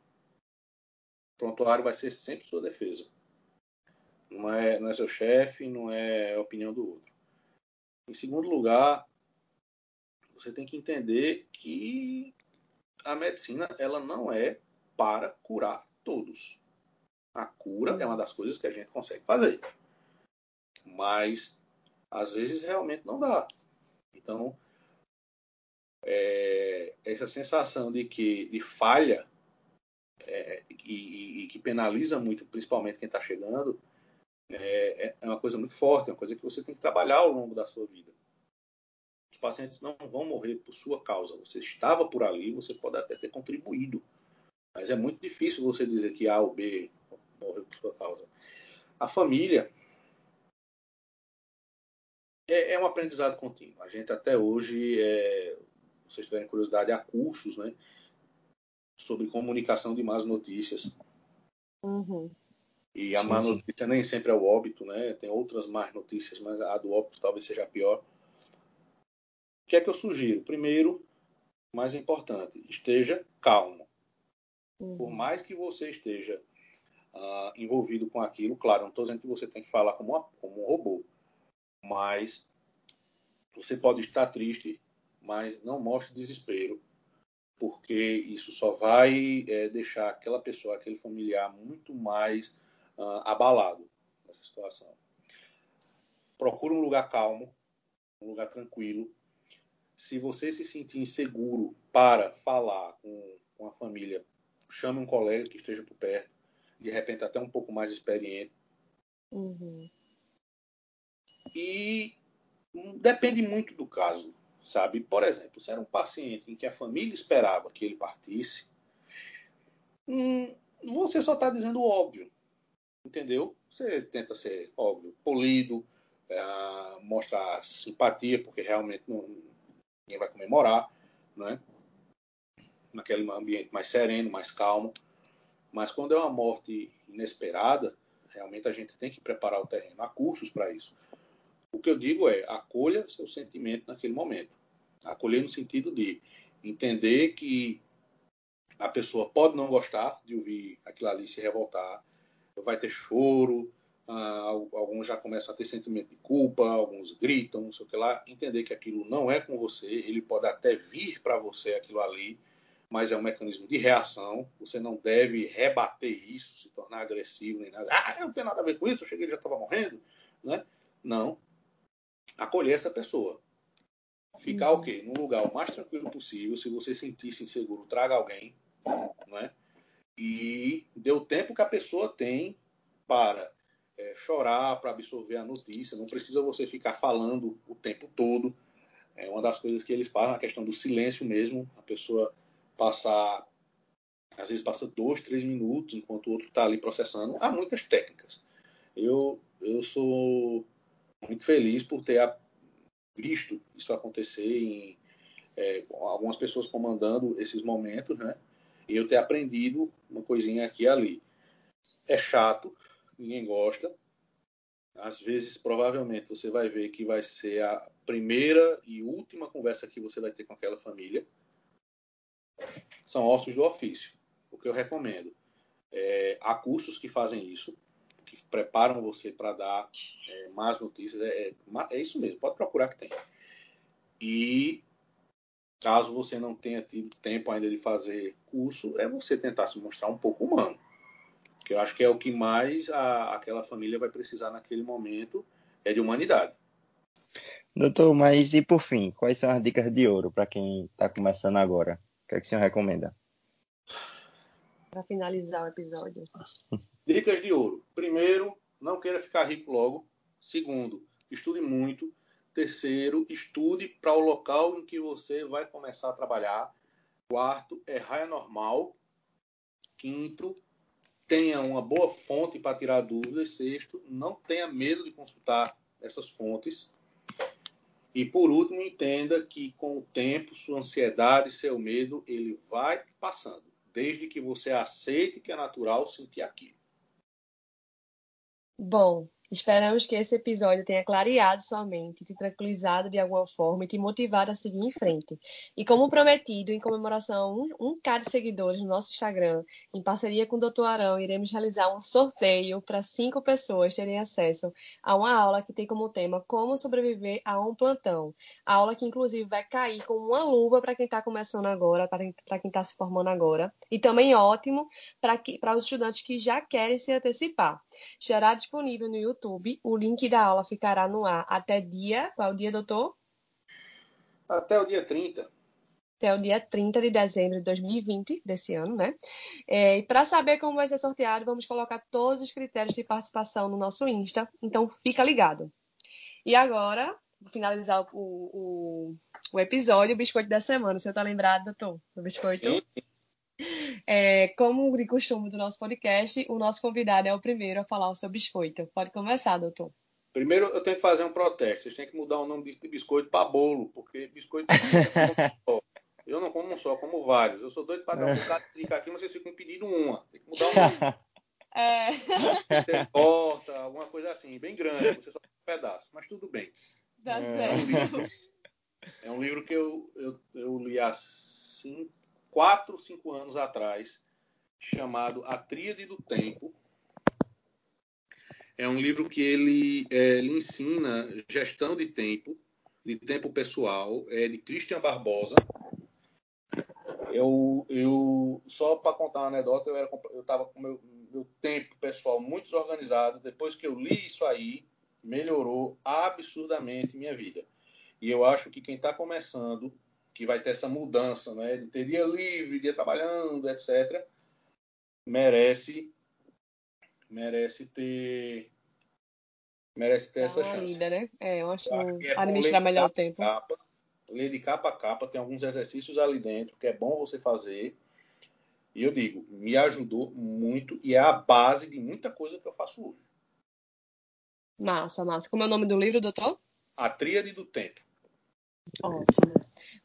O prontuário vai ser sempre sua defesa. Não é, não é seu chefe, não é a opinião do outro. Em segundo lugar, você tem que entender que a medicina ela não é para curar todos. A cura é uma das coisas que a gente consegue fazer. Mas, às vezes, realmente não dá. Então, é, essa sensação de que de falha é, e, e, que penaliza muito, principalmente quem está chegando, é, é, uma coisa muito forte, é uma coisa que você tem que trabalhar ao longo da sua vida. Os pacientes não vão morrer por sua causa. Você estava por ali, você pode até ter contribuído. Mas é muito difícil você dizer que A ou B morreu por sua causa. A família é, é um aprendizado contínuo. A gente até hoje, é, se vocês tiverem curiosidade, há cursos né, sobre comunicação de más notícias. Uhum. E a sim, má notícia sim. nem sempre é o óbito, né? Tem outras más notícias, mas a do óbito talvez seja a pior. O que é que eu sugiro? Primeiro, mais importante, esteja calmo. Uhum. Por mais que você esteja uh, envolvido com aquilo. Claro, não estou dizendo que você tem que falar como, uma, como um robô, mas você pode estar triste, mas não mostre desespero, porque isso só vai é, deixar aquela pessoa, aquele familiar, muito mais uh, abalado nessa situação. Procure um lugar calmo, um lugar tranquilo. Se você se sentir inseguro para falar com, com a família, chame um colega que esteja por perto de repente até um pouco mais experiente. Uhum. E depende muito do caso, sabe? Por exemplo, se era um paciente em que a família esperava que ele partisse, hum, você só está dizendo o óbvio, entendeu? Você tenta ser óbvio, polido, é, mostrar simpatia, porque realmente não, ninguém vai comemorar, né? Naquele ambiente mais sereno, mais calmo. Mas quando é uma morte inesperada, realmente a gente tem que preparar o terreno. Há cursos para isso. O que eu digo é, acolha seu sentimento naquele momento. Acolher no sentido de entender que a pessoa pode não gostar de ouvir aquilo ali se revoltar, vai ter choro, ah, alguns já começam a ter sentimento de culpa, alguns gritam, não sei o que lá. Entender que aquilo não é com você, ele pode até vir para você aquilo ali, mas é um mecanismo de reação. Você não deve rebater isso, se tornar agressivo nem nada. Ah, eu não tenho nada a ver com isso, eu cheguei e já estava morrendo. Né? Não. Acolher essa pessoa. Ficar o quê? Num lugar o mais tranquilo possível. Se você sentir-se inseguro, traga alguém. Né? E dê o tempo que a pessoa tem para é, chorar, para absorver a notícia. Não precisa você ficar falando o tempo todo. É uma das coisas que ele faz na questão do silêncio mesmo. A pessoa passar, às vezes passa dois, três minutos enquanto o outro está ali processando. Há muitas técnicas. Eu, eu sou muito feliz por ter visto isso acontecer em é, algumas pessoas comandando esses momentos, né? E eu ter aprendido uma coisinha aqui e ali. É chato, ninguém gosta. Às vezes, provavelmente, você vai ver que vai ser a primeira e última conversa que você vai ter com aquela família são ossos do ofício. O que eu recomendo. É, há cursos que fazem isso, que preparam você para dar é, mais notícias. É, é, é, isso mesmo, pode procurar que tem. E caso você não tenha tido tempo ainda de fazer curso, é você tentar se mostrar um pouco humano. Que eu acho que é o que mais a, aquela família vai precisar naquele momento, é de humanidade. Doutor, mas e por fim, quais são as dicas de ouro para quem está começando agora? O que, é que o senhor recomenda? Para finalizar o episódio. Dicas de ouro. Primeiro, não queira ficar rico logo. Segundo, estude muito. Terceiro, estude para o local em que você vai começar a trabalhar. Quarto, errar é normal. Quinto, tenha uma boa fonte para tirar dúvidas. Sexto, não tenha medo de consultar essas fontes. E por último, entenda que com o tempo, sua ansiedade, seu medo, ele vai passando, desde que você aceite que é natural sentir aquilo. Bom, Esperamos que esse episódio tenha clareado sua mente, te tranquilizado de alguma forma e te motivado a seguir em frente. E como prometido, em comemoração a um, um K de seguidores no nosso Instagram, em parceria com o Dr. Arão, iremos realizar um sorteio para cinco pessoas terem acesso a uma aula que tem como tema Como Sobreviver a um Plantão. A aula que, inclusive, vai cair com uma luva para quem está começando agora, para quem está se formando agora. E também ótimo para os estudantes que já querem se antecipar. Estará disponível no YouTube YouTube. O link da aula ficará no ar até dia. Qual é o dia, doutor? Até o dia 30. Até o dia 30 de dezembro de 2020, desse ano, né? É, e para saber como vai ser sorteado, vamos colocar todos os critérios de participação no nosso Insta. Então, fica ligado. E agora, vou finalizar o, o, o episódio, o biscoito da semana. O senhor está lembrado, doutor? Do biscoito? Sim, sim. É, como de costume do nosso podcast, o nosso convidado é o primeiro a falar o seu biscoito. Pode começar, doutor. Primeiro, eu tenho que fazer um protesto. Vocês têm que mudar o nome de biscoito para bolo, porque biscoito. eu não como um só, como vários. Eu sou doido para dar um bocado de aqui, mas vocês ficam pedindo uma. Tem que mudar o nome. É. Você corta, alguma coisa assim, bem grande, você só tem um pedaço, mas tudo bem. Dá é. certo. É um livro que eu, eu, eu li há cinco 4, 5 anos atrás, chamado A Tríade do Tempo. É um livro que ele, é, ele ensina gestão de tempo, de tempo pessoal, é de Christian Barbosa. Eu, eu só para contar uma anedota, eu era eu estava com meu, meu tempo pessoal muito desorganizado. Depois que eu li isso aí, melhorou absurdamente minha vida. E eu acho que quem está começando que vai ter essa mudança, né, de ter dia livre, dia trabalhando, etc., merece merece ter merece ter essa chance. Lida, né? É, eu acho, eu acho que é administrar melhor o tempo. Capa, ler de capa a capa, tem alguns exercícios ali dentro que é bom você fazer. E eu digo, me ajudou muito e é a base de muita coisa que eu faço hoje. Massa, massa. Como é o nome do livro, doutor? A Tríade do Tempo. Ótimo.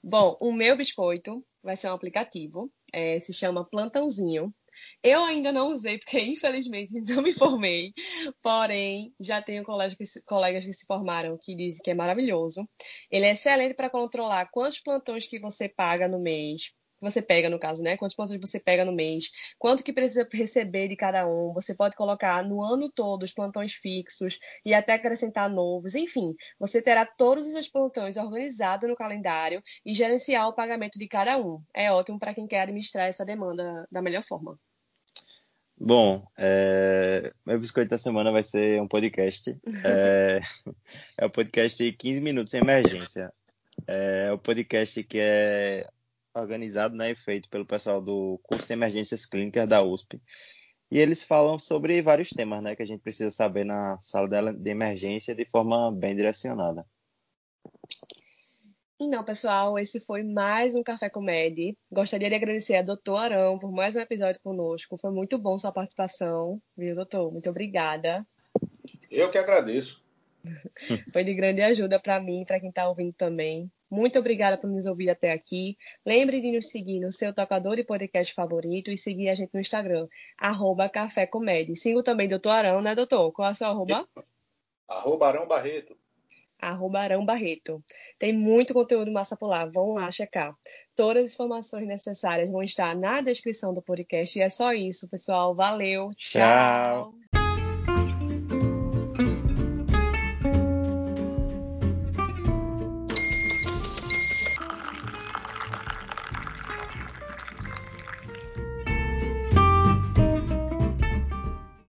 Bom, o meu biscoito vai ser um aplicativo, é, se chama Plantãozinho. Eu ainda não usei, porque infelizmente não me formei. Porém, já tenho colegas que, se, colegas que se formaram que dizem que é maravilhoso. Ele é excelente para controlar quantos plantões que você paga no mês, você pega, no caso, né? Quantos pontos você pega no mês, quanto que precisa receber de cada um. Você pode colocar no ano todo os plantões fixos e até acrescentar novos. Enfim, você terá todos os plantões organizados no calendário e gerenciar o pagamento de cada um. É ótimo para quem quer administrar essa demanda da melhor forma. Bom, é... meu biscoito da semana vai ser um podcast. É, é o podcast 15 Minutos em Emergência. É o podcast que é organizado né, e feito pelo pessoal do curso de emergências clínicas da USP. E eles falam sobre vários temas né, que a gente precisa saber na sala de emergência de forma bem direcionada. E não, pessoal, esse foi mais um Café com Med. Gostaria de agradecer a doutor Arão por mais um episódio conosco. Foi muito bom sua participação, viu, doutor? Muito obrigada. Eu que agradeço. foi de grande ajuda para mim para quem está ouvindo também. Muito obrigada por nos ouvir até aqui. Lembre de nos seguir no seu tocador de podcast favorito e seguir a gente no Instagram, arroba Café Comédia. Siga também doutor Arão, né, doutor? Qual é o seu arroba? Arroba Arão Barreto. Arroba Arão Barreto. Tem muito conteúdo massa por lá, vão lá checar. Todas as informações necessárias vão estar na descrição do podcast. E é só isso, pessoal. Valeu. Tchau. Tchau.